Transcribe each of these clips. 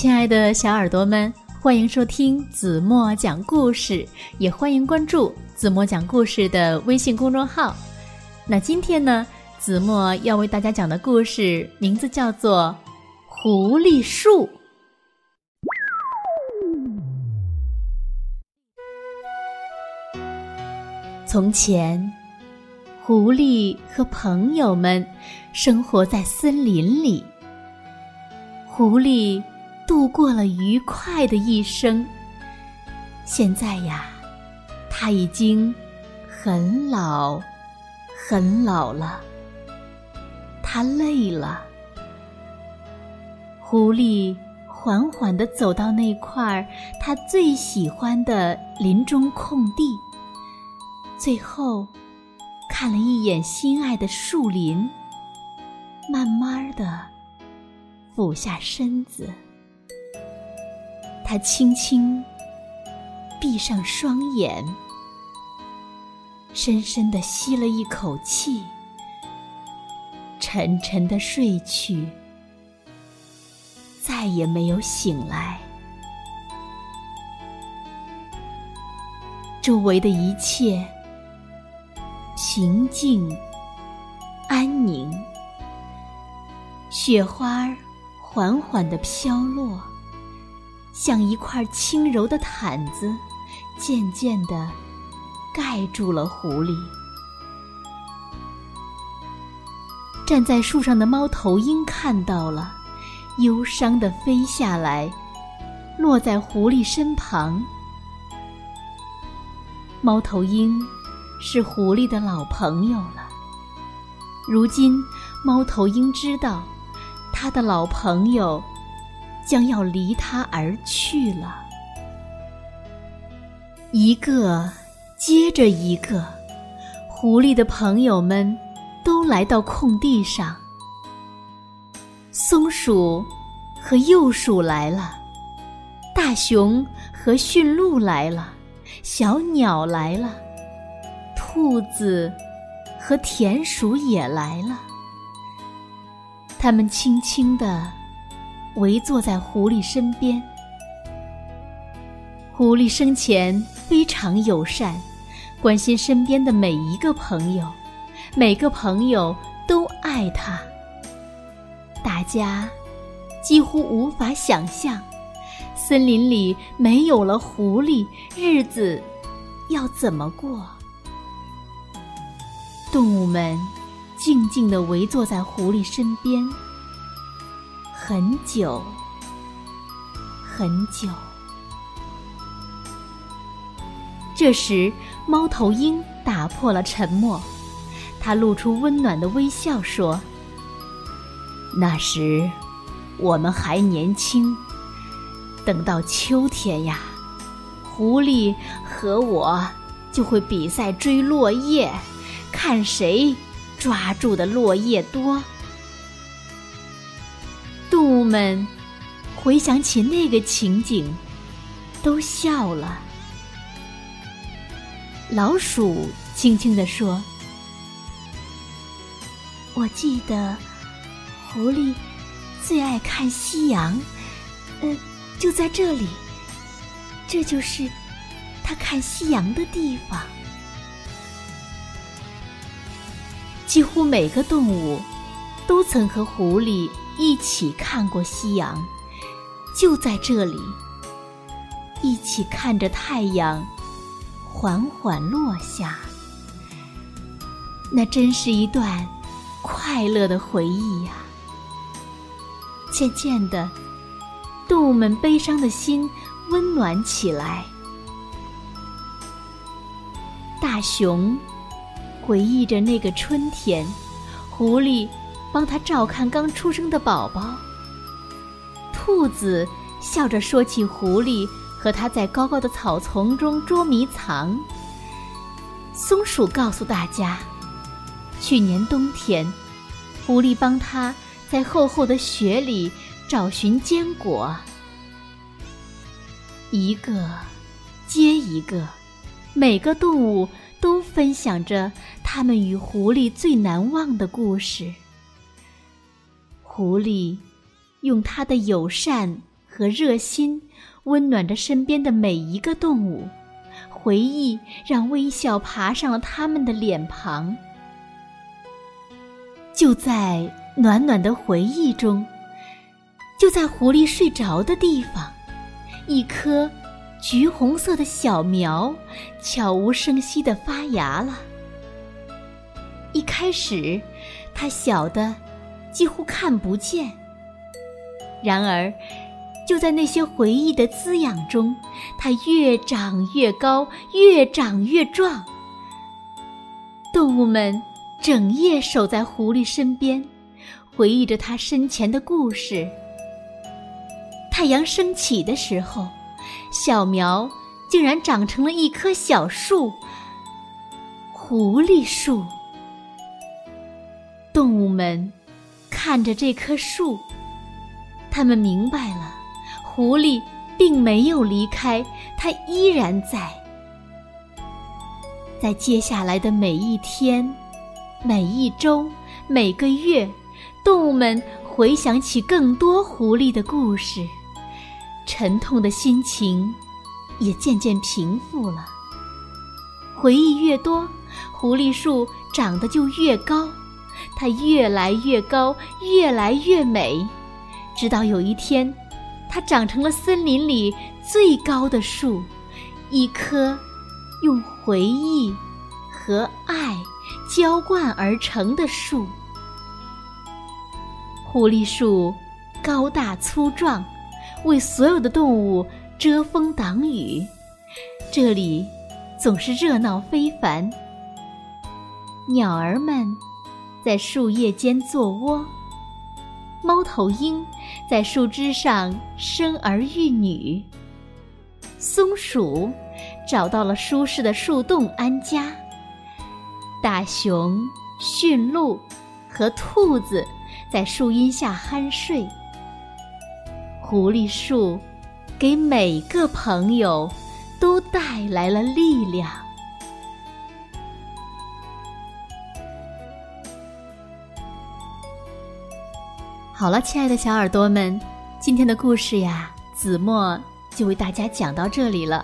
亲爱的小耳朵们，欢迎收听子墨讲故事，也欢迎关注子墨讲故事的微信公众号。那今天呢，子墨要为大家讲的故事名字叫做《狐狸树》。从前，狐狸和朋友们生活在森林里。狐狸。度过了愉快的一生。现在呀，他已经很老，很老了。他累了。狐狸缓缓地走到那块他最喜欢的林中空地，最后看了一眼心爱的树林，慢慢地俯下身子。他轻轻闭上双眼，深深的吸了一口气，沉沉的睡去，再也没有醒来。周围的一切平静安宁，雪花缓缓的飘落。像一块轻柔的毯子，渐渐地盖住了狐狸。站在树上的猫头鹰看到了，忧伤地飞下来，落在狐狸身旁。猫头鹰是狐狸的老朋友了。如今，猫头鹰知道，他的老朋友。将要离他而去了，一个接着一个，狐狸的朋友们都来到空地上。松鼠和幼鼠来了，大熊和驯鹿来了，小鸟来了，兔子和田鼠也来了。它们轻轻地。围坐在狐狸身边。狐狸生前非常友善，关心身边的每一个朋友，每个朋友都爱它。大家几乎无法想象，森林里没有了狐狸，日子要怎么过？动物们静静地围坐在狐狸身边。很久，很久。这时，猫头鹰打破了沉默，它露出温暖的微笑说：“那时，我们还年轻。等到秋天呀，狐狸和我就会比赛追落叶，看谁抓住的落叶多。”们回想起那个情景，都笑了。老鼠轻轻地说：“我记得狐狸最爱看夕阳，嗯，就在这里，这就是它看夕阳的地方。”几乎每个动物都曾和狐狸。一起看过夕阳，就在这里，一起看着太阳缓缓落下。那真是一段快乐的回忆呀！渐渐的，动物们悲伤的心温暖起来。大熊回忆着那个春天，狐狸。帮他照看刚出生的宝宝。兔子笑着说起狐狸和他在高高的草丛中捉迷藏。松鼠告诉大家，去年冬天，狐狸帮他在厚厚的雪里找寻坚果。一个接一个，每个动物都分享着他们与狐狸最难忘的故事。狐狸用它的友善和热心，温暖着身边的每一个动物。回忆让微笑爬上了他们的脸庞。就在暖暖的回忆中，就在狐狸睡着的地方，一颗橘红色的小苗悄无声息地发芽了。一开始，它小的几乎看不见。然而，就在那些回忆的滋养中，它越长越高，越长越壮。动物们整夜守在狐狸身边，回忆着它生前的故事。太阳升起的时候，小苗竟然长成了一棵小树——狐狸树。动物们看着这棵树，他们明白了，狐狸并没有离开，它依然在。在接下来的每一天、每一周、每个月，动物们回想起更多狐狸的故事，沉痛的心情也渐渐平复了。回忆越多，狐狸树长得就越高。它越来越高，越来越美，直到有一天，它长成了森林里最高的树，一棵用回忆和爱浇灌而成的树。狐狸树高大粗壮，为所有的动物遮风挡雨，这里总是热闹非凡，鸟儿们。在树叶间做窝，猫头鹰在树枝上生儿育女，松鼠找到了舒适的树洞安家，大熊、驯鹿和兔子在树荫下酣睡。狐狸树给每个朋友都带来了力量。好了，亲爱的小耳朵们，今天的故事呀，子墨就为大家讲到这里了。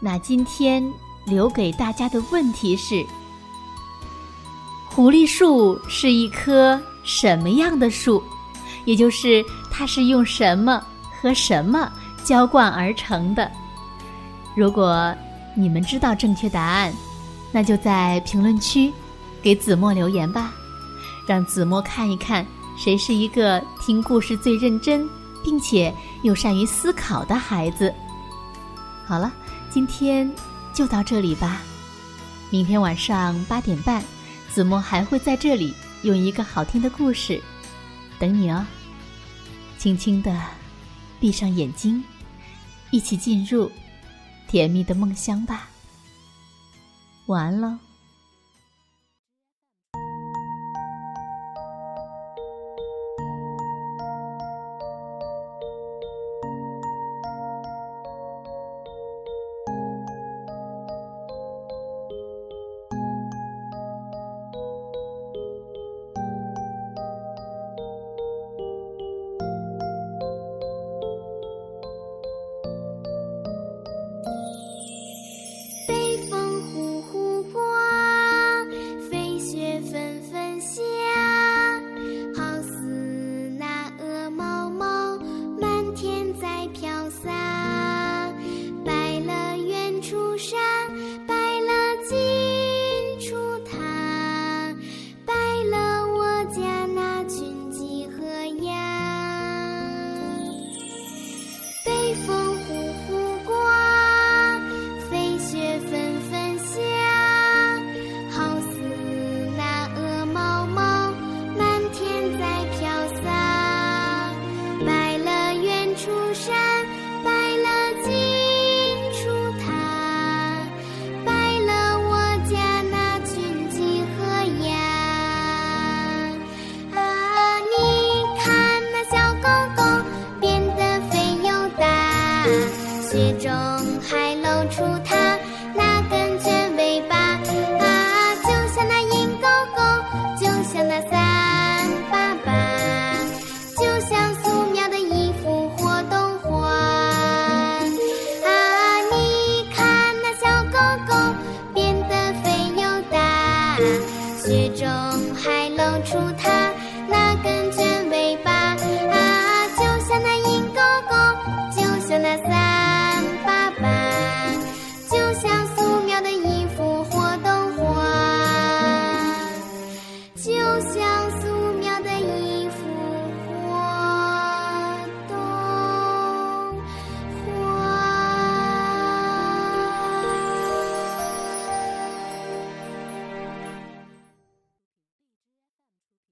那今天留给大家的问题是：狐狸树是一棵什么样的树？也就是它是用什么和什么浇灌而成的？如果你们知道正确答案，那就在评论区给子墨留言吧，让子墨看一看。谁是一个听故事最认真，并且又善于思考的孩子？好了，今天就到这里吧。明天晚上八点半，子墨还会在这里用一个好听的故事等你哦。轻轻的闭上眼睛，一起进入甜蜜的梦乡吧。晚安喽。